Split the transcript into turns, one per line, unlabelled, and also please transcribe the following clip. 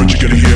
What you gonna hear